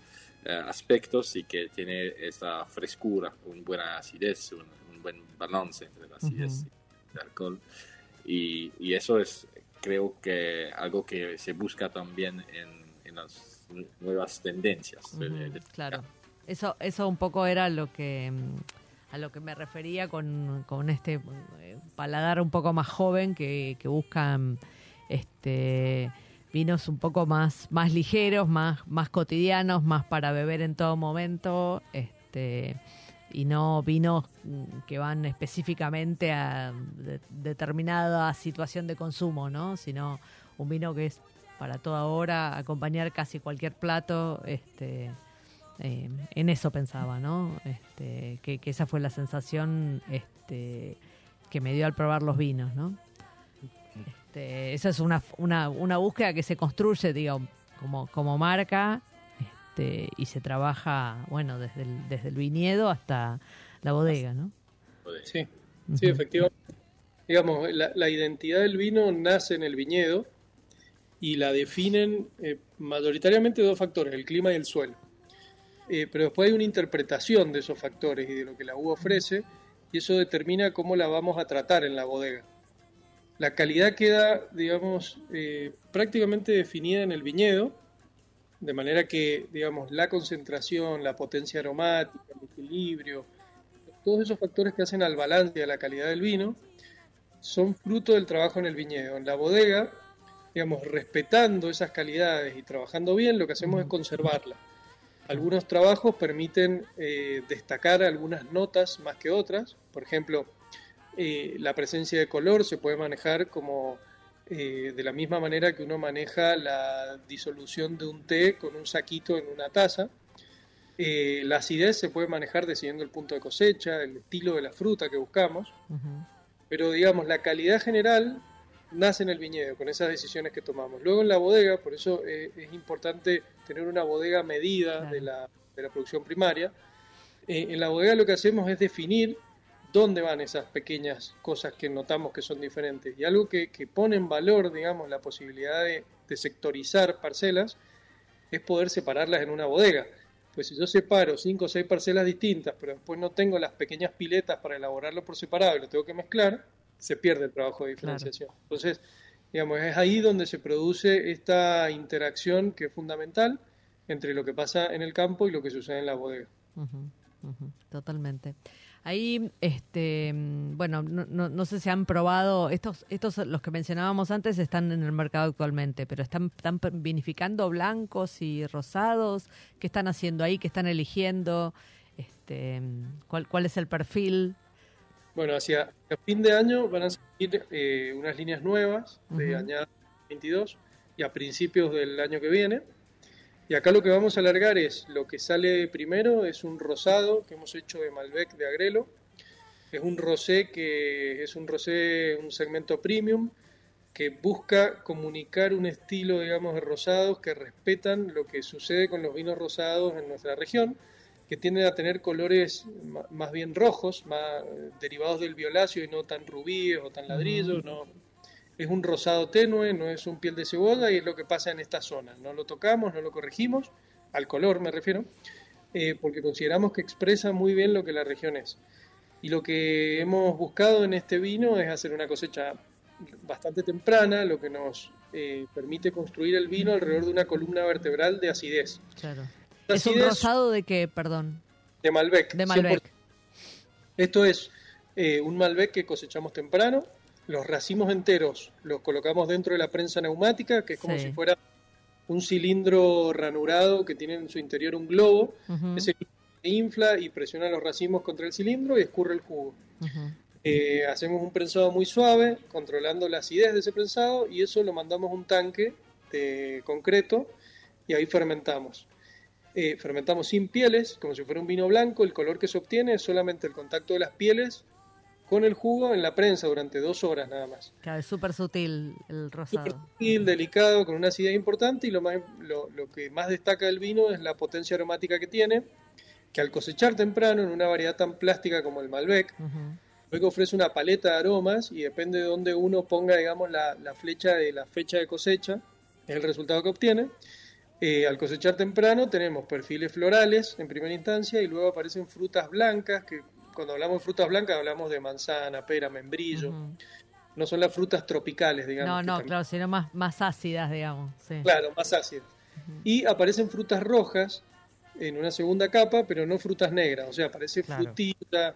[SPEAKER 2] aspecto, y que tiene esta frescura, una buena acidez, un, un buen balance entre la acidez
[SPEAKER 1] Ujú.
[SPEAKER 2] y el alcohol. Y, y eso es, creo que algo que se busca también en, en las nuevas tendencias. de-
[SPEAKER 1] Ujú,
[SPEAKER 2] de-
[SPEAKER 1] claro. Eso, eso un poco era lo que mm, a lo que me refería con, con este eh, paladar un poco más joven que, que buscan este vinos un poco más, más ligeros, más, más cotidianos, más para beber en todo momento, este y no vinos mm, que van específicamente a de- determinada situación de consumo, ¿no? Sino un vino que es para toda hora, acompañar casi cualquier plato, este eh, en eso pensaba, ¿no? Este, que, que esa fue la sensación este, que me dio al probar los vinos, ¿no? Este, esa es una, una, una búsqueda que se construye, digo, como, como marca este, y se trabaja, bueno, desde el, desde el viñedo hasta la bodega, ¿no?
[SPEAKER 3] Sí, sí, efectivamente. Digamos, la, la identidad del vino nace en el viñedo y la definen eh, mayoritariamente dos factores, el clima y el suelo. Eh, pero después hay una interpretación de esos factores y de lo que la uva ofrece y eso determina cómo la vamos a tratar en la bodega. La calidad queda, digamos, eh, prácticamente definida en el viñedo, de manera que, digamos, la concentración, la potencia aromática, el equilibrio, todos esos factores que hacen al balance a la calidad del vino son fruto del trabajo en el viñedo. En la bodega, digamos, respetando esas calidades y trabajando bien, lo que hacemos es conservarla. Algunos trabajos permiten eh, destacar algunas notas más que otras. Por ejemplo, eh, la presencia de color se puede manejar como eh, de la misma manera que uno maneja la disolución de un té con un saquito en una taza. Eh, la acidez se puede manejar decidiendo el punto de cosecha, el estilo de la fruta que buscamos, pero digamos, la calidad general nace en el viñedo con esas decisiones que tomamos. Luego en la bodega, por eso eh, es importante tener una bodega medida
[SPEAKER 1] Claro.
[SPEAKER 3] de, la, de la producción primaria. Eh, en la bodega lo que hacemos es definir dónde van esas pequeñas cosas que notamos que son diferentes. Y algo que, que pone en valor, digamos, la posibilidad de, de sectorizar parcelas es poder separarlas en una bodega. Pues si yo separo cinco o seis parcelas distintas, pero después no tengo las pequeñas piletas para elaborarlo por separado y lo tengo que mezclar, se pierde el trabajo de diferenciación. Entonces, digamos, es ahí donde se produce esta interacción que es fundamental entre lo que pasa en el campo y lo que sucede en la bodega.
[SPEAKER 1] Totalmente. Ahí, este, bueno, no, no, no sé si han probado, estos, estos, los que mencionábamos antes, están en el mercado actualmente, pero están, están vinificando blancos y rosados. ¿Qué están haciendo ahí? ¿Qué están eligiendo? Este, ¿cuál, ¿Cuál es el perfil?
[SPEAKER 3] Bueno, hacia el fin de año van a salir eh, unas líneas nuevas de
[SPEAKER 1] Ujú.
[SPEAKER 3] añada 22 y a principios del año que viene. Y acá lo que vamos a alargar es, lo que sale primero es un rosado que hemos hecho de Malbec de Agrelo. Es un rosé que es un rosé, un segmento premium, que busca comunicar un estilo, digamos, de rosados que respetan lo que sucede con los vinos rosados en nuestra región, que tienden a tener colores más bien rojos, más eh, derivados del violáceo y no tan rubíes o tan ladrillos, no, es un rosado tenue, no es un piel de cebolla y es lo que pasa en esta zona. No lo tocamos, no lo corregimos, al color me refiero, eh, porque consideramos que expresa muy bien lo que la región es. Y lo que hemos buscado en este vino es hacer una cosecha bastante temprana, lo que nos eh, permite construir el vino alrededor de una columna vertebral de acidez.
[SPEAKER 1] Claro. ¿Es un rosado de qué, perdón?
[SPEAKER 3] de Malbec.
[SPEAKER 1] De
[SPEAKER 3] 100%.
[SPEAKER 1] Malbec.
[SPEAKER 3] Esto es eh, un Malbec que cosechamos temprano. Los racimos enteros los colocamos dentro de la prensa neumática, que es como
[SPEAKER 1] Sí.
[SPEAKER 3] si fuera un cilindro ranurado que tiene en su interior un globo.
[SPEAKER 1] Ujú,
[SPEAKER 3] Ese globo se infla y presiona los racimos contra el cilindro y escurre el jugo. Eh, hacemos un prensado muy suave, controlando la acidez de ese prensado, y eso lo mandamos a un tanque de concreto y ahí fermentamos. Eh, fermentamos sin pieles, como si fuera un vino blanco. El color que se obtiene es solamente el contacto de las pieles con el jugo en la prensa durante dos horas nada más.
[SPEAKER 1] Claro, es súper sutil el
[SPEAKER 3] Súper
[SPEAKER 1] rosado.
[SPEAKER 3] sutil, delicado, con una acidez importante y lo, más, lo, lo que más destaca del vino es la potencia aromática que tiene, que al cosechar temprano en una variedad tan plástica como el Malbec,
[SPEAKER 1] Ujú.
[SPEAKER 3] Luego ofrece una paleta de aromas y depende de dónde uno ponga, digamos, la, la flecha de la fecha de cosecha, es el resultado que obtiene. Eh, al cosechar temprano tenemos perfiles florales en primera instancia y luego aparecen frutas blancas, que cuando hablamos de frutas blancas hablamos de manzana, pera, membrillo. No son las frutas tropicales, digamos.
[SPEAKER 1] No, no,
[SPEAKER 3] también-
[SPEAKER 1] claro, sino más, más ácidas, digamos. Sí.
[SPEAKER 3] Claro, más ácidas. Y aparecen frutas rojas en una segunda capa, pero no frutas negras. O sea, aparece
[SPEAKER 1] Claro.
[SPEAKER 3] frutilla,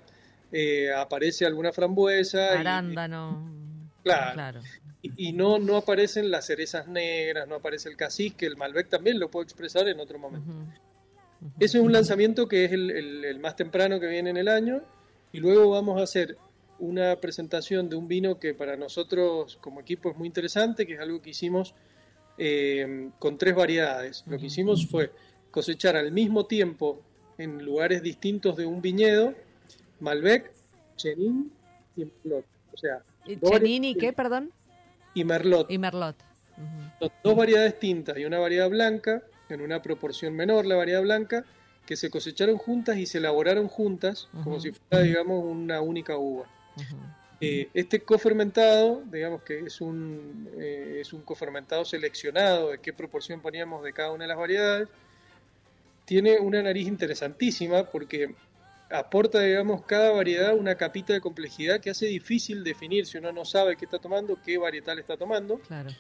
[SPEAKER 3] eh, aparece alguna frambuesa. y-
[SPEAKER 1] Arándano.
[SPEAKER 3] Claro.
[SPEAKER 1] Claro.
[SPEAKER 3] Y, y no, no aparecen las cerezas negras, no aparece el casis, que el Malbec también lo puedo expresar en otro momento.
[SPEAKER 1] Ujú.
[SPEAKER 3] Ese es un lanzamiento que es el, el- el más temprano que viene en el año. Y luego vamos a hacer una presentación de un vino que para nosotros como equipo es muy interesante, que es algo que hicimos eh, con tres variedades. Lo que hicimos fue cosechar al mismo tiempo en lugares distintos de un viñedo Malbec, Chenin y Merlot. O sea,
[SPEAKER 1] ¿Y
[SPEAKER 3] dos
[SPEAKER 1] Chenin y qué, perdón?
[SPEAKER 3] Y Merlot.
[SPEAKER 1] Y Merlot.
[SPEAKER 3] Son dos variedades tintas y una variedad blanca, en una proporción menor la variedad blanca, que se cosecharon juntas y se elaboraron juntas, como si fuera, digamos, una única uva. Eh, este cofermentado, digamos que es un, eh, es un cofermentado seleccionado de qué proporción poníamos de cada una de las variedades, tiene una nariz interesantísima porque aporta, digamos, cada variedad una capita de complejidad que hace difícil definir si uno no sabe qué está tomando, qué varietal está tomando
[SPEAKER 1] Claro.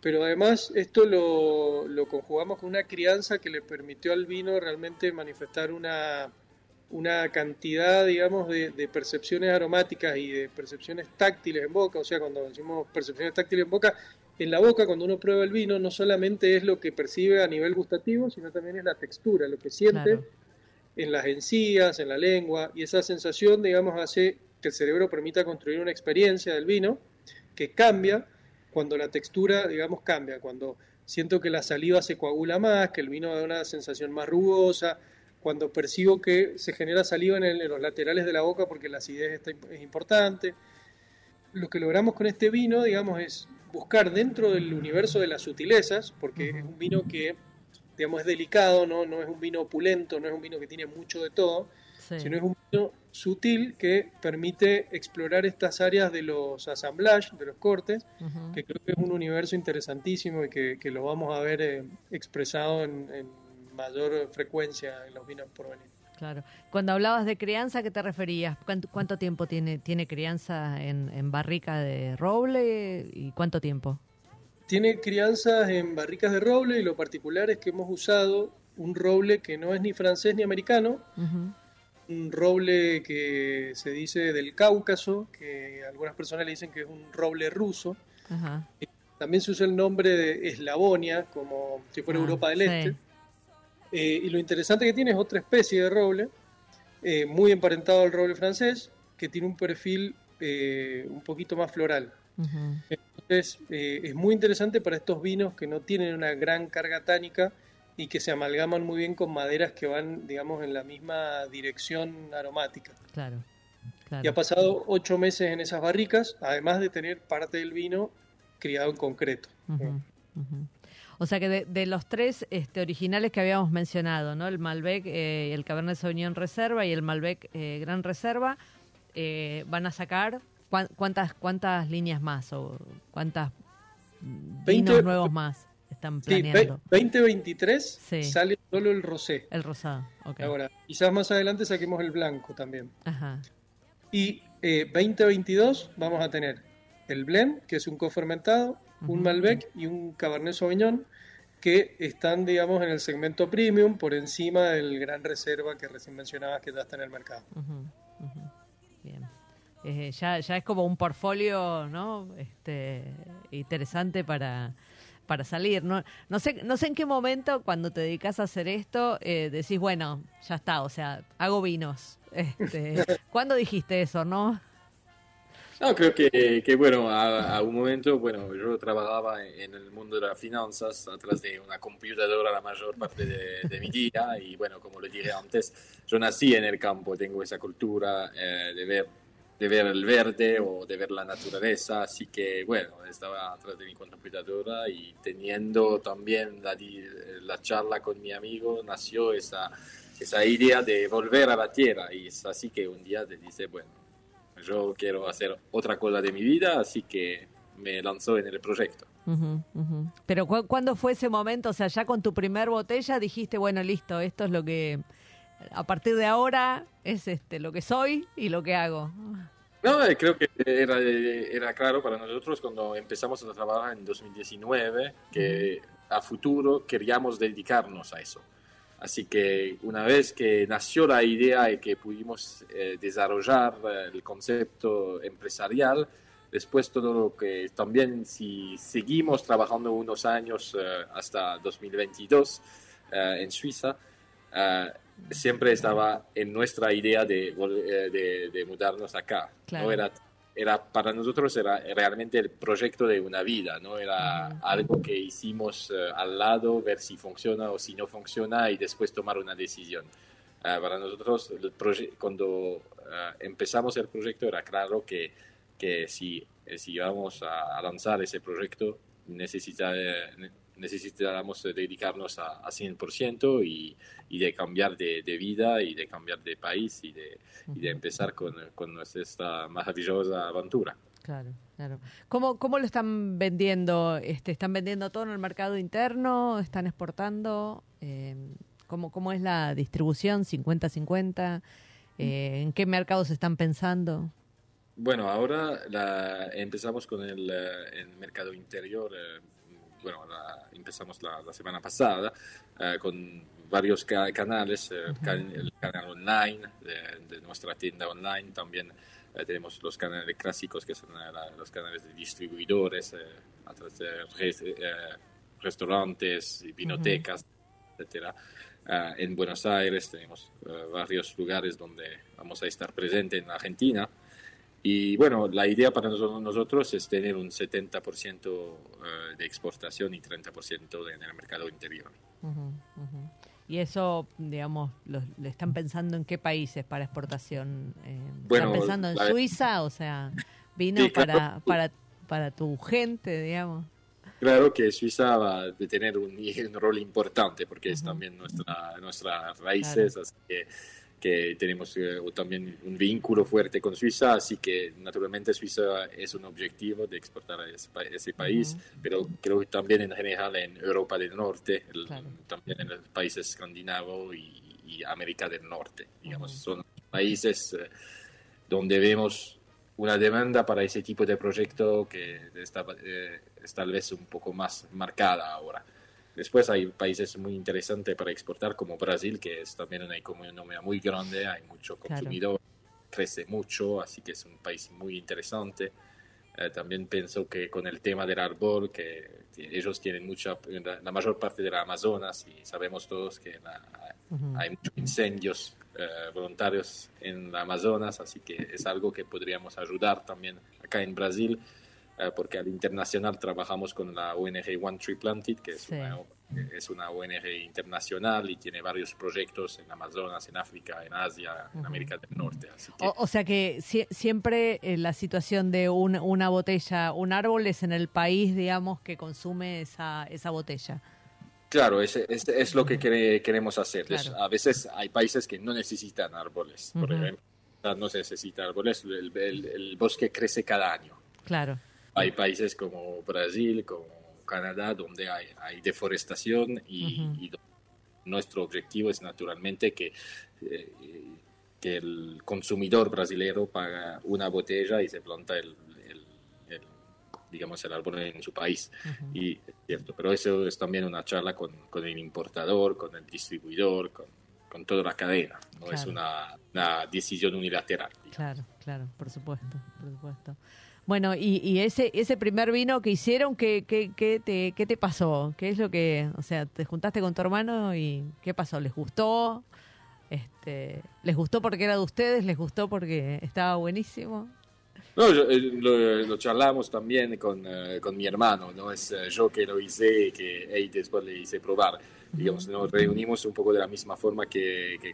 [SPEAKER 3] pero además esto lo, lo conjugamos con una crianza que le permitió al vino realmente manifestar una, una cantidad, digamos, de, de percepciones aromáticas y de percepciones táctiles en boca, o sea, cuando decimos percepciones táctiles en boca, en la boca cuando uno prueba el vino no solamente es lo que percibe a nivel gustativo, sino también es la textura, lo que siente
[SPEAKER 1] Claro.
[SPEAKER 3] En las encías, en la lengua, y esa sensación, digamos, hace que el cerebro permita construir una experiencia del vino que cambia cuando la textura, digamos, cambia, cuando siento que la saliva se coagula más, que el vino da una sensación más rugosa, cuando percibo que se genera saliva en, el- en los laterales de la boca porque la acidez está es importante. Lo que logramos con este vino, digamos, es buscar dentro del universo de las sutilezas, porque es un vino que, digamos, es delicado, ¿no? no es un vino opulento, no es un vino que tiene mucho de todo,
[SPEAKER 1] Sí.
[SPEAKER 3] sino es un vino sutil que permite explorar estas áreas de los assemblages, de los cortes, que creo que es un universo interesantísimo y que, que lo vamos a ver eh, expresado en, en mayor frecuencia en los vinos por venir.
[SPEAKER 1] Claro. Cuando hablabas de crianza, ¿a qué te referías? ¿Cuánto, cuánto tiempo tiene, tiene crianza en, en barrica de roble y cuánto tiempo?
[SPEAKER 3] Tiene crianzas en barricas de roble y lo particular es que hemos usado un roble que no es ni francés ni americano, un roble que se dice del Cáucaso, que algunas personas le dicen que es un roble ruso. También se usa el nombre de Eslavonia, como si fuera
[SPEAKER 1] Ah,
[SPEAKER 3] Europa del
[SPEAKER 1] sí.
[SPEAKER 3] Este. Eh, y lo interesante que tiene es otra especie de roble, eh, muy emparentado al roble francés, que tiene un perfil eh, un poquito más floral.
[SPEAKER 1] Ujú.
[SPEAKER 3] Entonces, eh, es muy interesante para estos vinos que no tienen una gran carga tánica y que se amalgaman muy bien con maderas que van, digamos, en la misma dirección aromática.
[SPEAKER 1] Claro. claro.
[SPEAKER 3] Y ha pasado ocho meses en esas barricas, además de tener parte del vino criado en concreto.
[SPEAKER 1] O sea que de, de los tres este, originales que habíamos mencionado, ¿no? El Malbec, eh, el Cabernet Sauvignon Reserva y el Malbec eh, Gran Reserva, eh, van a sacar cuántas cuántas líneas más o cuántas mm, vinos
[SPEAKER 3] 20
[SPEAKER 1] nuevos más están
[SPEAKER 3] Sí,
[SPEAKER 1] planeando.
[SPEAKER 3] 2023
[SPEAKER 1] Sí.
[SPEAKER 3] sale solo el rosé.
[SPEAKER 1] El rosado, ok.
[SPEAKER 3] Ahora, quizás más adelante saquemos el blanco también.
[SPEAKER 1] Ajá.
[SPEAKER 3] Y eh, 2022 vamos a tener el blend, que es un cofermentado, un
[SPEAKER 1] Ujú.
[SPEAKER 3] Malbec y un Cabernet Sauvignon, que están, digamos, en el segmento premium por encima del Gran Reserva que recién mencionabas que ya está en el mercado.
[SPEAKER 1] Bien. Eh, ya, ya es como un portfolio, ¿no? Este, interesante para, para salir. No, no, sé, no sé en qué momento, cuando te dedicas a hacer esto, eh, decís, bueno, ya está, o sea, hago vinos. Este, ¿Cuándo dijiste eso, no?
[SPEAKER 2] No, creo que, que, bueno, a, un momento, bueno, yo trabajaba en el mundo de las finanzas atrás de una computadora la mayor parte de, mi día y bueno, como lo dije antes, yo nací en el campo, tengo esa cultura eh, de ver de ver el verde o de ver la naturaleza, así que bueno, estaba atrás de mi computadora y teniendo también la, la charla con mi amigo, nació esa, esa idea de volver a la tierra y es así que un día te dice, bueno, yo quiero hacer otra cosa de mi vida, así que me lanzó en el proyecto.
[SPEAKER 1] Ujú, ujú. Pero ¿cu- ¿cuándo fue ese momento? O sea, ya con tu primer botella dijiste, bueno, listo, esto es lo que a partir de ahora es este lo que soy y lo que hago.
[SPEAKER 2] No, eh, creo que era, era claro para nosotros cuando empezamos a trabajar en 2019 que a futuro queríamos dedicarnos a eso. Así que una vez que nació la idea y que pudimos eh, desarrollar eh, el concepto empresarial, después todo lo que también si seguimos trabajando unos años eh, hasta 2022 eh, en Suiza, eh, siempre estaba en nuestra idea de, eh, de, de mudarnos acá.
[SPEAKER 1] Claro.
[SPEAKER 2] ¿no? Era, era, para nosotros era realmente el proyecto de una vida, ¿no? era algo que hicimos eh, al lado, ver si funciona o si no funciona y después tomar una decisión. Eh, para nosotros, el cuando empezamos el proyecto, era claro que, que si, si íbamos a, a lanzar ese proyecto, necesita, ne- necesitábamos eh, dedicarnos a, a 100% y, y de cambiar de, de vida y de cambiar de país y de, y de empezar con, con esta maravillosa aventura.
[SPEAKER 1] Claro, claro. ¿Cómo, cómo lo están vendiendo? Este, ¿Están vendiendo todo en el mercado interno? ¿Están exportando? Eh, ¿cómo, ¿Cómo es la distribución? ¿50-50? Eh, ¿En qué mercados están pensando?
[SPEAKER 2] Bueno, ahora la- empezamos con el, eh, el mercado interior. eh, bueno, la- empezamos la, la semana pasada eh, con varios ca- canales, eh, can- el canal online de, de nuestra tienda online, también eh, tenemos los canales clásicos que son eh, la- los canales de distribuidores, eh, a través de res- eh, restaurantes, y vinotecas, etcétera. Ah, en Buenos Aires tenemos varios lugares donde vamos a estar presentes en Argentina. Y bueno, la idea para noso- nosotros es tener un 70% eh, de exportación y 30% de- en el mercado interior.
[SPEAKER 1] Y eso, digamos, lo- ¿le están pensando en qué países para exportación? Eh,
[SPEAKER 2] Bueno,
[SPEAKER 1] ¿Están pensando en
[SPEAKER 2] la-
[SPEAKER 1] Suiza? O sea, vino
[SPEAKER 2] Sí, claro.
[SPEAKER 1] para, para, para tu gente, digamos.
[SPEAKER 2] Claro que Suiza va a tener un, un rol importante porque es también nuestra, nuestras raíces, así que, que tenemos eh, también un vínculo fuerte con Suiza, así que naturalmente Suiza es un objetivo de exportar a ese, pa- ese país, pero creo que también en general en Europa del Norte, el-
[SPEAKER 1] Claro.
[SPEAKER 2] también en los países escandinavos y, y América del Norte, digamos,
[SPEAKER 1] Ujú.
[SPEAKER 2] son países eh, donde vemos una demanda para ese tipo de proyecto que está, eh, es tal vez un poco más marcada ahora. Después hay países muy interesantes para exportar, como Brasil, que es también una economía muy grande, hay mucho consumidor, crece mucho, así que es un país muy interesante. Eh, también pienso que con el tema del árbol, que, ellos tienen mucha, la, mayor parte de la Amazonas y sabemos todos que hay muchos incendios eh, voluntarios en la Amazonas, así que es algo que podríamos ayudar también acá en Brasil porque al internacional trabajamos con la ONG One Tree Planted, que es, una, es una ONG internacional y tiene varios proyectos en Amazonas, en África, en Asia, en América del Norte.
[SPEAKER 1] o, sea que siempre eh, la situación de una botella, un árbol es en el país, digamos, que consume esa, esa botella.
[SPEAKER 2] Claro, es, es, lo que queremos hacer. a veces hay países que no necesitan árboles. Por ejemplo, no se necesita árboles, el, el bosque crece cada año.
[SPEAKER 1] Claro.
[SPEAKER 2] Hay países como Brasil, como Canadá, donde hay, hay deforestación y, nuestro objetivo es naturalmente que, eh, que el consumidor brasileño paga una botella y se planta el, digamos, el árbol en su país. y, cierto, pero eso es también una charla con, con el importador, con el distribuidor, con, con toda la cadena, no es una, una, decisión unilateral.
[SPEAKER 1] Claro, claro, por supuesto, por supuesto. Bueno, y, ese ese primer vino que hicieron, ¿qué, qué, qué, te, ¿qué te pasó? ¿Qué es lo que, o sea, te juntaste con tu hermano y qué pasó? ¿Les gustó? Este, ¿Les gustó porque era de ustedes? ¿Les gustó porque estaba buenísimo?
[SPEAKER 2] No, eh, lo, charlamos también con, eh, con, mi hermano, no es eh, yo que lo hice y que después le hice probar. Digamos, nos reunimos un poco de la misma forma que, que,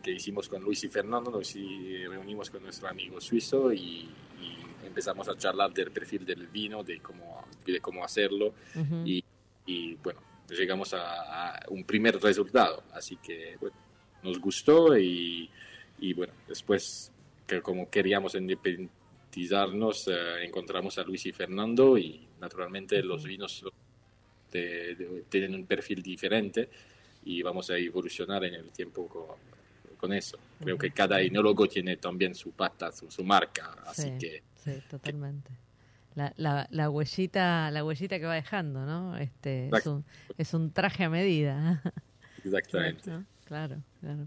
[SPEAKER 2] que hicimos con Luis y Fernando, nos reunimos con nuestro amigo suizo y, empezamos a charlar del perfil del vino, de cómo, de cómo hacerlo y, y, bueno, llegamos a, un primer resultado. Así que bueno, nos gustó y, y bueno, después que como queríamos independizarnos, eh, encontramos a Luis y Fernando y naturalmente los vinos tienen un perfil diferente y vamos a evolucionar en el tiempo con, eso. Creo que cada enólogo tiene también su pata, su, marca, así que
[SPEAKER 1] Sí, totalmente. La, la, la, huellita la huellita que va dejando, ¿no? Este, es un, es un traje a medida.
[SPEAKER 2] Exactamente.
[SPEAKER 1] Claro, claro.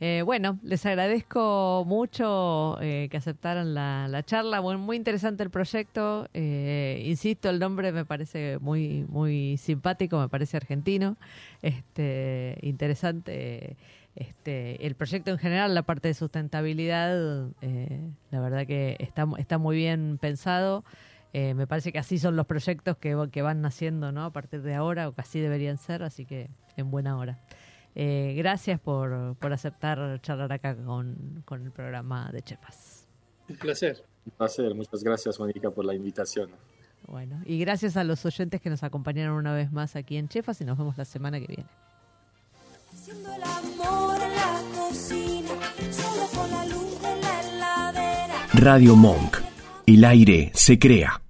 [SPEAKER 1] Eh, bueno, les agradezco mucho eh, que aceptaran la, la charla. Bueno, muy interesante el proyecto. Eh, insisto, el nombre me parece muy, muy simpático, me parece argentino. Este, interesante este, el proyecto en general, la parte de sustentabilidad, eh, la verdad que está, está muy bien pensado. Eh, me parece que así son los proyectos que, que van naciendo ¿no? a partir de ahora, o que así deberían ser, así que en buena hora. Eh, gracias por, por, aceptar charlar acá con, con el programa de Chefas.
[SPEAKER 3] Un placer.
[SPEAKER 2] Un placer, muchas gracias Mónica por la invitación.
[SPEAKER 1] Bueno, y gracias a los oyentes que nos acompañaron una vez más aquí en Chefas y nos vemos la semana que viene.
[SPEAKER 7] Haciendo el amor en la cocina, solo con la luz de la heladera.
[SPEAKER 8] Radio Monk. El aire se crea.